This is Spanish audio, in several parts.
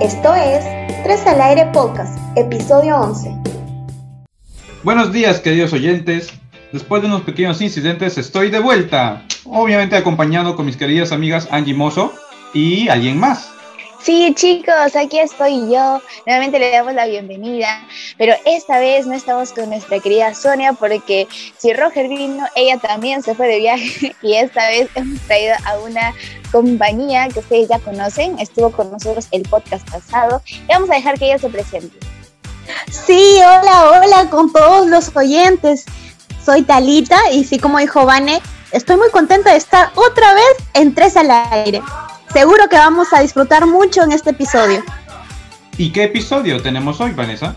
Esto es Tres al Aire Podcast, episodio 11. Buenos días, queridos oyentes. Después de unos pequeños incidentes, estoy de vuelta. Obviamente acompañado con mis queridas amigas Angie Mozo y alguien más. Sí, chicos, aquí estoy yo. Nuevamente le damos la bienvenida, pero esta vez no estamos con nuestra querida Sonia porque si Roger vino, ella también se fue de viaje y esta vez hemos traído a una compañía que ustedes ya conocen, estuvo con nosotros el podcast pasado y vamos a dejar que ella se presente. Sí, hola, hola con todos los oyentes. Soy Talita y sí, como dijo Vane, estoy muy contenta de estar otra vez en Tres al Aire. Seguro que vamos a disfrutar mucho en este episodio. ¿Y qué episodio tenemos hoy, Vanessa?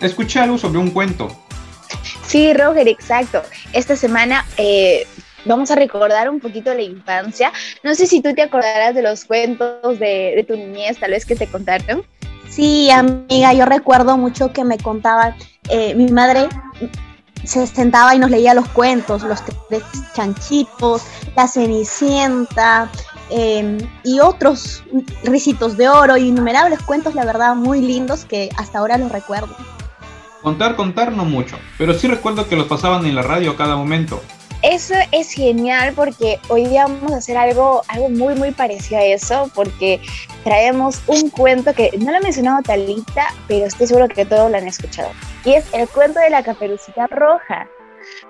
Escuché algo sobre un cuento. Sí, Roger, exacto. Esta semana eh, vamos a recordar un poquito la infancia. No sé si tú te acordarás de los cuentos de, tu niñez, tal vez que te contaron. Sí, amiga, yo recuerdo mucho que me contaba eh, mi madre se sentaba y nos leía los cuentos, los tres chanchitos, la cenicienta, Em, y otros risitos de oro y innumerables cuentos, la verdad, muy lindos que hasta ahora los recuerdo. Contar, contar no mucho, pero sí recuerdo que los pasaban en la radio a cada momento. Eso es genial porque hoy día vamos a hacer algo, algo muy, muy parecido a eso, porque traemos un cuento que no lo ha mencionado Talita, pero estoy seguro que todos lo han escuchado. Y es el cuento de la caperucita roja.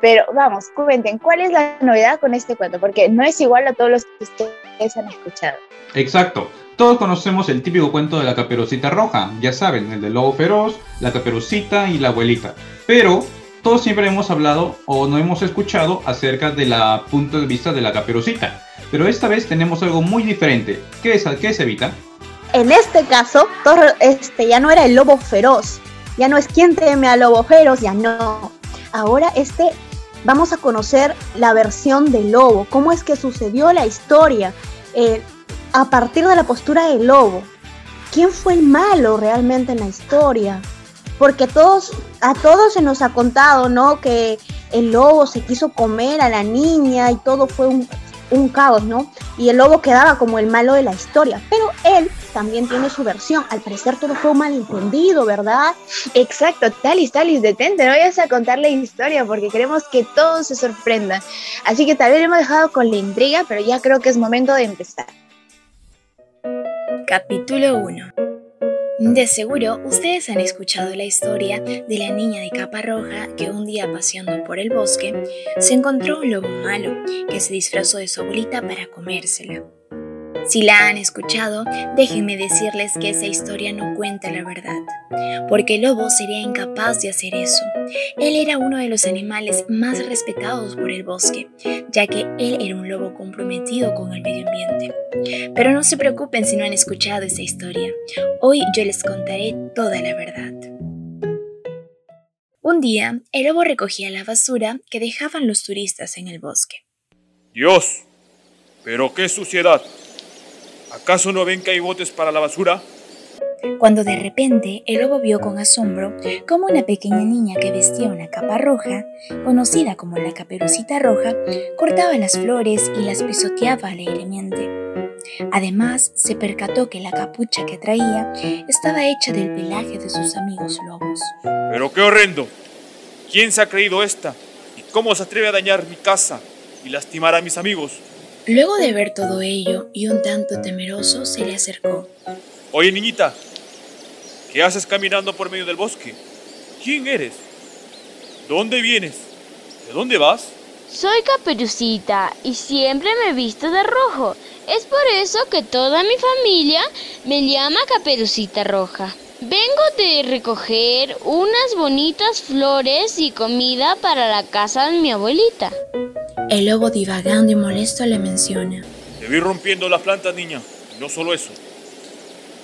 Pero vamos, cuenten, ¿cuál es la novedad con este cuento? Porque no es igual a todos los que ustedes han escuchado. Exacto. Todos conocemos el típico cuento de la caperucita roja, ya saben, el del lobo feroz, la caperucita y la abuelita. Pero todos siempre hemos hablado o no hemos escuchado acerca del punto de vista de la caperucita. Pero esta vez tenemos algo muy diferente. ¿Qué es, qué es Evita? En este caso, este, ya no era el lobo feroz. Ya no es quien teme al lobo feroz, ya no ahora este vamos a conocer la versión del lobo, cómo es que sucedió la historia eh, a partir de la postura del lobo. ¿Quién fue el malo realmente en la historia? Porque todos, a todos se nos ha contado, ¿no? Que el lobo se quiso comer a la niña y todo fue un, un caos, ¿no? Y el lobo quedaba como el malo de la historia, pero él también tiene su versión. Al parecer todo fue un malentendido, ¿verdad? Exacto, Talis, Talis, detente, no vayas a contar la historia porque queremos que todos se sorprendan. Así que tal vez hemos dejado con la intriga, pero ya creo que es momento de empezar. Capítulo 1 de seguro ustedes han escuchado la historia de la niña de capa roja que un día paseando por el bosque se encontró un lobo malo que se disfrazó de su abuelita para comérsela. Si la han escuchado, déjenme decirles que esa historia no cuenta la verdad, porque el lobo sería incapaz de hacer eso. Él era uno de los animales más respetados por el bosque, ya que él era un lobo comprometido con el medio ambiente. Pero no se preocupen si no han escuchado esa historia. Hoy yo les contaré toda la verdad. Un día, el lobo recogía la basura que dejaban los turistas en el bosque. Dios, pero qué suciedad. ¿Acaso no ven que hay botes para la basura? Cuando de repente el lobo vio con asombro cómo una pequeña niña que vestía una capa roja, conocida como la caperucita roja, cortaba las flores y las pisoteaba alegremente. Además, se percató que la capucha que traía estaba hecha del pelaje de sus amigos lobos. ¡Pero qué horrendo! ¿Quién se ha creído esta? ¿Y cómo se atreve a dañar mi casa y lastimar a mis amigos? Luego de ver todo ello y un tanto temeroso, se le acercó. Oye, niñita, ¿qué haces caminando por medio del bosque? ¿Quién eres? ¿Dónde vienes? ¿De dónde vas? Soy Caperucita y siempre me visto de rojo. Es por eso que toda mi familia me llama Caperucita Roja. Vengo de recoger unas bonitas flores y comida para la casa de mi abuelita. El lobo divagando y molesto le menciona. Te vi rompiendo las plantas, niña. Y no solo eso.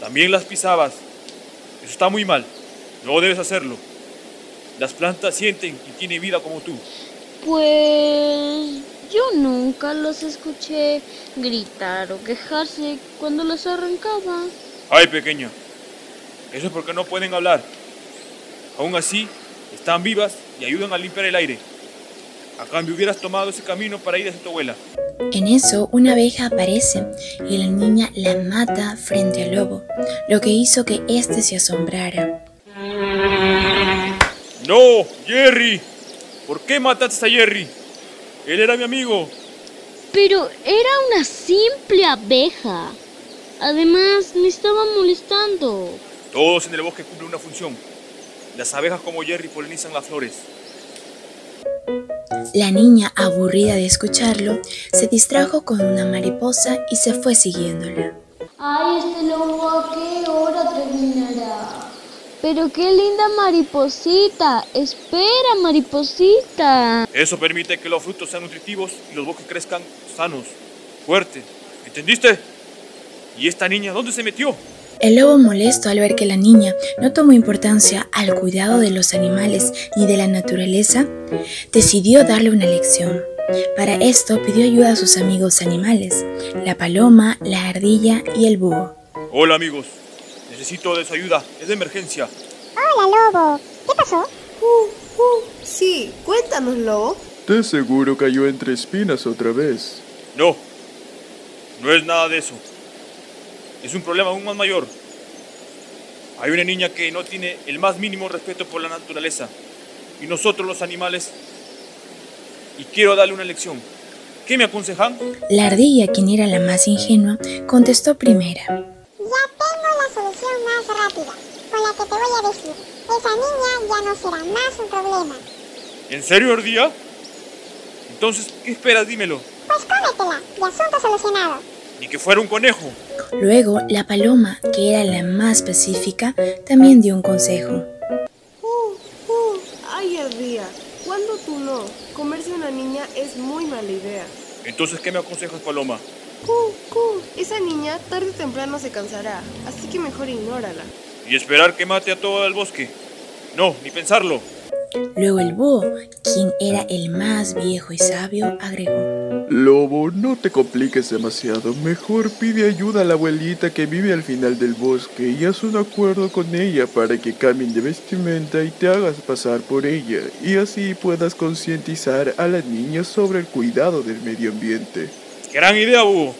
También las pisabas. Eso está muy mal. No debes hacerlo. Las plantas sienten y tienen vida como tú. Pues yo nunca los escuché gritar o quejarse cuando las arrancaba. Ay, pequeña. Eso es porque no pueden hablar. Aún así, están vivas y ayudan a limpiar el aire. A cambio hubieras tomado ese camino para ir a tu abuela. En eso, una abeja aparece y la niña la mata frente al lobo, lo que hizo que éste se asombrara. No, Jerry. ¿Por qué mataste a Jerry? Él era mi amigo. Pero era una simple abeja. Además, me estaba molestando. Todos en el bosque cumplen una función. Las abejas como Jerry polinizan las flores. La niña, aburrida de escucharlo, se distrajo con una mariposa y se fue siguiéndola. Ay, este lobo a qué hora terminará. Pero qué linda mariposita. Espera, mariposita. Eso permite que los frutos sean nutritivos y los bosques crezcan sanos, fuertes. ¿Entendiste? ¿Y esta niña dónde se metió? El lobo molesto al ver que la niña no tomó importancia al cuidado de los animales ni de la naturaleza, decidió darle una lección. Para esto pidió ayuda a sus amigos animales, la paloma, la ardilla y el búho. Hola amigos, necesito de su ayuda, es de emergencia. Hola, lobo. ¿Qué pasó? Sí, cuéntanos, lobo. De seguro cayó entre espinas otra vez. No, no es nada de eso. Es un problema aún más mayor. Hay una niña que no tiene el más mínimo respeto por la naturaleza y nosotros los animales. Y quiero darle una lección. ¿Qué me aconsejan? La ardilla, quien era la más ingenua, contestó primera. Ya tengo la solución más rápida, con la que te voy a decir. Esa niña ya no será más un problema. ¿En serio, Ardía? Entonces, ¿qué esperas? Dímelo. Pues cómetela, y asunto solucionado. Ni que fuera un conejo. Luego, la paloma, que era la más pacífica, también dio un consejo. Ay, Ardía, ¿cuándo tú no? Comerse una niña es muy mala idea. Entonces, ¿qué me aconsejas, Paloma? Cu, cu, esa niña tarde o temprano se cansará, así que mejor ignórala. ¿Y esperar que mate a todo el bosque? No, ni pensarlo. Luego el búho, quien era el más viejo y sabio, agregó. Lobo, no te compliques demasiado. Mejor pide ayuda a la abuelita que vive al final del bosque y haz un acuerdo con ella para que cambien de vestimenta y te hagas pasar por ella y así puedas concientizar a las niñas sobre el cuidado del medio ambiente. Gran idea, Búho.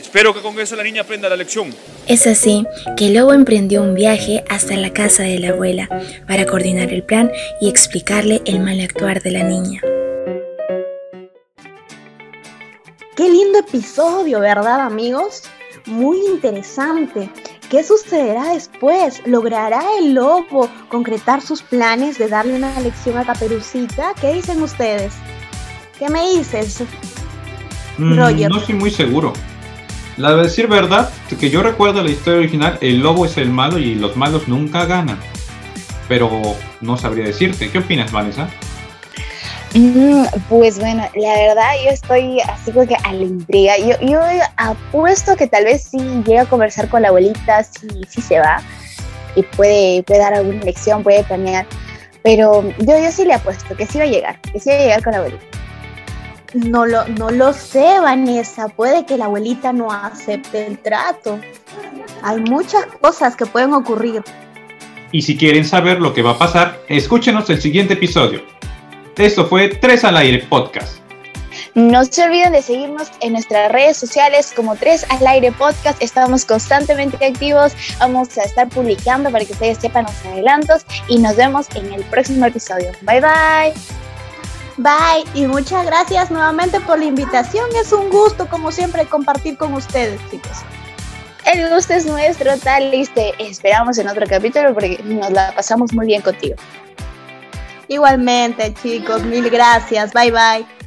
Espero que con eso la niña aprenda la lección. Es así que el lobo emprendió un viaje hasta la casa de la abuela para coordinar el plan y explicarle el mal actuar de la niña. Qué lindo episodio, ¿verdad, amigos? Muy interesante. ¿Qué sucederá después? ¿Logrará el lobo concretar sus planes de darle una lección a Caperucita? ¿Qué dicen ustedes? ¿Qué me dices? Mm, Roger. No estoy muy seguro. La de decir verdad, que yo recuerdo la historia original, el lobo es el malo y los malos nunca ganan. Pero no sabría decirte. ¿Qué opinas, Vanessa? Pues bueno, la verdad yo estoy así como que a la intriga. Yo, yo apuesto que tal vez sí llega a conversar con la abuelita, si sí, se va y puede, puede dar alguna lección, puede planear. Pero yo, yo sí le apuesto que sí va a llegar, que sí va a llegar con la abuelita. No lo, no lo sé, Vanessa. Puede que la abuelita no acepte el trato. Hay muchas cosas que pueden ocurrir. Y si quieren saber lo que va a pasar, escúchenos el siguiente episodio. Esto fue Tres al Aire Podcast. No se olviden de seguirnos en nuestras redes sociales como 3 al aire podcast. Estamos constantemente activos. Vamos a estar publicando para que ustedes sepan los adelantos y nos vemos en el próximo episodio. Bye bye. Bye y muchas gracias nuevamente por la invitación. Es un gusto, como siempre, compartir con ustedes, chicos. El gusto es nuestro, tal y te esperamos en otro capítulo porque nos la pasamos muy bien contigo. Igualmente, chicos, mil gracias. Bye bye.